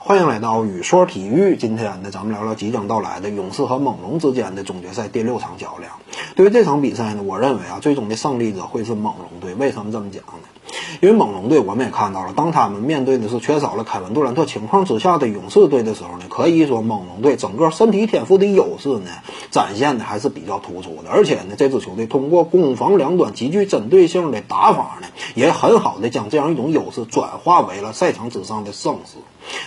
欢迎来到雨说体育。今天呢，咱们聊聊即将到来的勇士和猛龙之间的总决赛第六场较量。对于这场比赛呢，我认为啊，最终的胜利者会是猛龙队。为什么这么讲呢？因为猛龙队我们也看到了，当他们面对的是缺少了凯文杜兰特情况之下的勇士队的时候呢，可以说猛龙队整个身体天赋的优势呢，展现的还是比较突出的。而且呢，这支球队通过攻防两端极具针对性的打法呢，也很好的将这样一种优势转化为了赛场之上的胜势。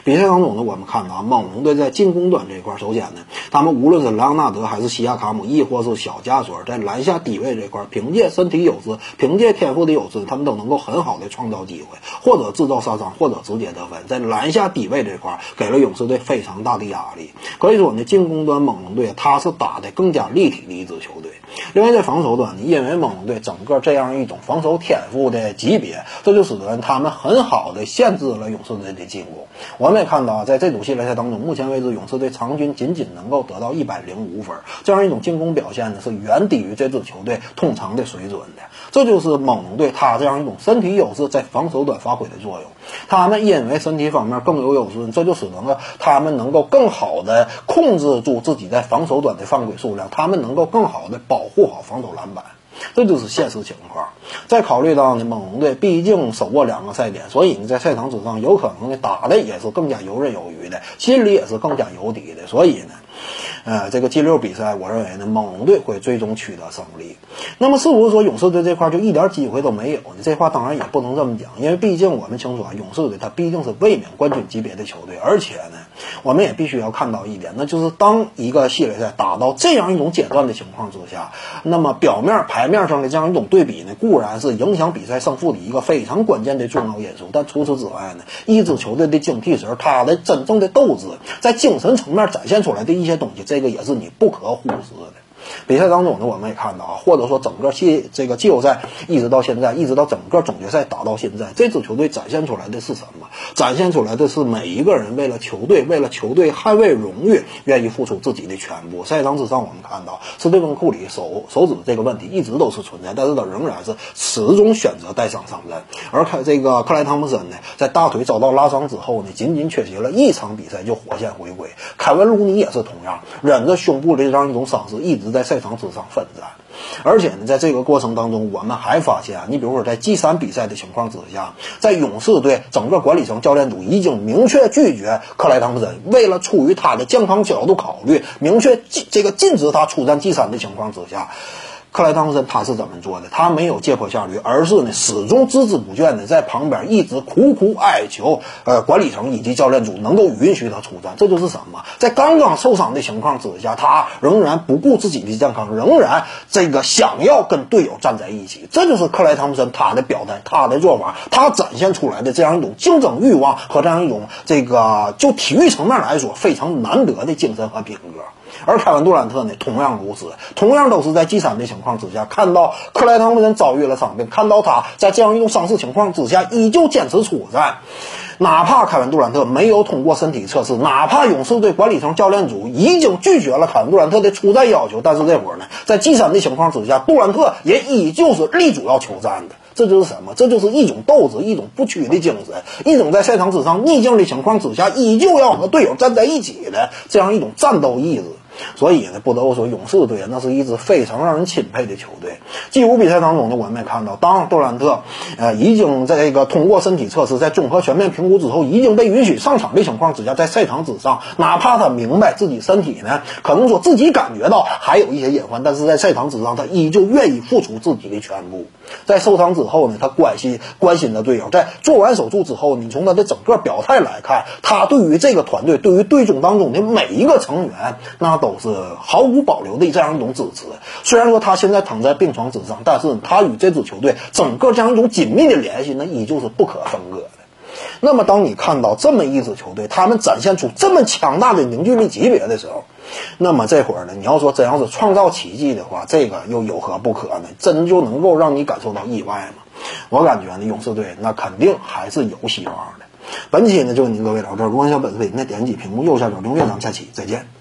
比赛当中呢，我们看到啊猛龙队在进攻端这一块，首先呢，他们无论是莱昂纳德还是西亚卡姆，亦或是小加索尔，在篮下低位这块，凭借身体优势，凭借天赋的优势，他们都能够很好的创造机会，或者制造杀伤，或者直接得分。在篮下低位这块，给了勇士队非常大的压力。可以说呢，进攻端猛龙队他是打的更加立体的一支球队。另外在防守端呢，因为猛龙队整个这样一种防守天赋的级别，这就使得他们很好的限制了勇士队的进攻。我们也看到，在这组系列赛当中，目前为止勇士队场均仅仅能够得到一百零五分，这样一种进攻表现呢，是远低于这支球队通常的水准的。这就是猛龙队他这样一种身体优势在防守端发挥的作用。他们因为身体方面更有优势，这就使得他们能够更好的控制住自己在防守端的犯规数量，他们能够更好的保护好防守篮板。这就是现实情况。再考虑到呢，猛龙队毕竟手握两个赛点，所以呢，在赛场之上有可能呢打的也是更加游刃有余的，心里也是更加有底的。所以呢。呃，这个 G 六比赛，我认为呢，猛龙队会最终取得胜利。那么，是不是说勇士队这块就一点机会都没有呢？这话当然也不能这么讲，因为毕竟我们清楚啊，勇士队他毕竟是卫冕冠军级别的球队，而且呢，我们也必须要看到一点，那就是当一个系列赛打到这样一种阶段的情况之下，那么表面牌面上的这样一种对比呢，固然是影响比赛胜负的一个非常关键的重要因素，但除此之外呢，一支球队的精气神，他的真正的斗志，在精神层面展现出来的一些东西。这个也是你不可忽视的。比赛当中呢，我们也看到啊，或者说整个季这个季后赛一直到现在，一直到整个总决赛打到现在，这支球队展现出来的是什么？展现出来的是每一个人为了球队，为了球队捍卫荣誉，愿意付出自己的全部。赛场之上，我们看到斯蒂芬库里手手指这个问题一直都是存在，但是他仍然是始终选择带伤上阵。而看这个克莱汤普森呢，在大腿遭到拉伤之后呢，仅仅缺席了一场比赛就火线回归。凯文卢尼也是同样忍着胸部的这样一种伤势，一直在在赛场之上奋战。而且呢，在这个过程当中，我们还发现，你比如说在 G 三比赛的情况之下，在勇士队整个管理层、教练组已经明确拒绝克莱汤普森，为了出于他的健康角度考虑，明确禁这个禁止他出战 G 三的情况之下。克莱汤普森他是怎么做的？他没有借坡下驴，而是呢始终孜孜不倦的在旁边一直苦苦哀求，呃，管理层以及教练组能够允许他出战。这就是什么？在刚刚受伤的情况之下，他仍然不顾自己的健康，仍然这个想要跟队友站在一起。这就是克莱汤普森他的表态，他的做法，他展现出来的这样一种竞争欲望和这样一种这个就体育层面来说非常难得的精神和品格。而凯文杜兰特呢，同样如此，同样都是在 G 三的情况之下，看到克莱汤普森遭遇了伤病，看到他在这样一种伤势情况之下，依旧坚持出战，哪怕凯文杜兰特没有通过身体测试，哪怕勇士队管理层、教练组已经拒绝了凯文杜兰特的出战要求，但是这会儿呢，在 G 三的情况之下，杜兰特也依旧是力主要求战的。这就是什么？这就是一种斗志，一种不屈的精神，一种在赛场之上逆境的情况之下，依旧要和队友站在一起的这样一种战斗意志。所以呢，不得不说，勇士队那是一支非常让人钦佩的球队。第五比赛当中呢，我们也看到，当杜兰特呃已经在这个通过身体测试，在综合全面评估之后，已经被允许上场的情况之下，在赛场之上，哪怕他明白自己身体呢，可能说自己感觉到还有一些隐患，但是在赛场之上，他依旧愿意付出自己的全部。在受伤之后呢，他关心关心的队友，在做完手术之后，你从他的整个表态来看，他对于这个团队，对于队中当中的每一个成员，那都是毫无保留的这样一种支持。虽然说他现在躺在病床之上，但是他与这支球队整个这样一种紧密的联系，那依旧是不可分割的。那么，当你看到这么一支球队，他们展现出这么强大的凝聚力级别的时候，那么这会儿呢，你要说真要是创造奇迹的话，这个又有何不可呢？真就能够让你感受到意外吗？我感觉呢，勇士队那肯定还是有希望的。本期呢就跟您各位聊这，如果想本视频，那点击屏幕右下角订阅，咱们下期再见。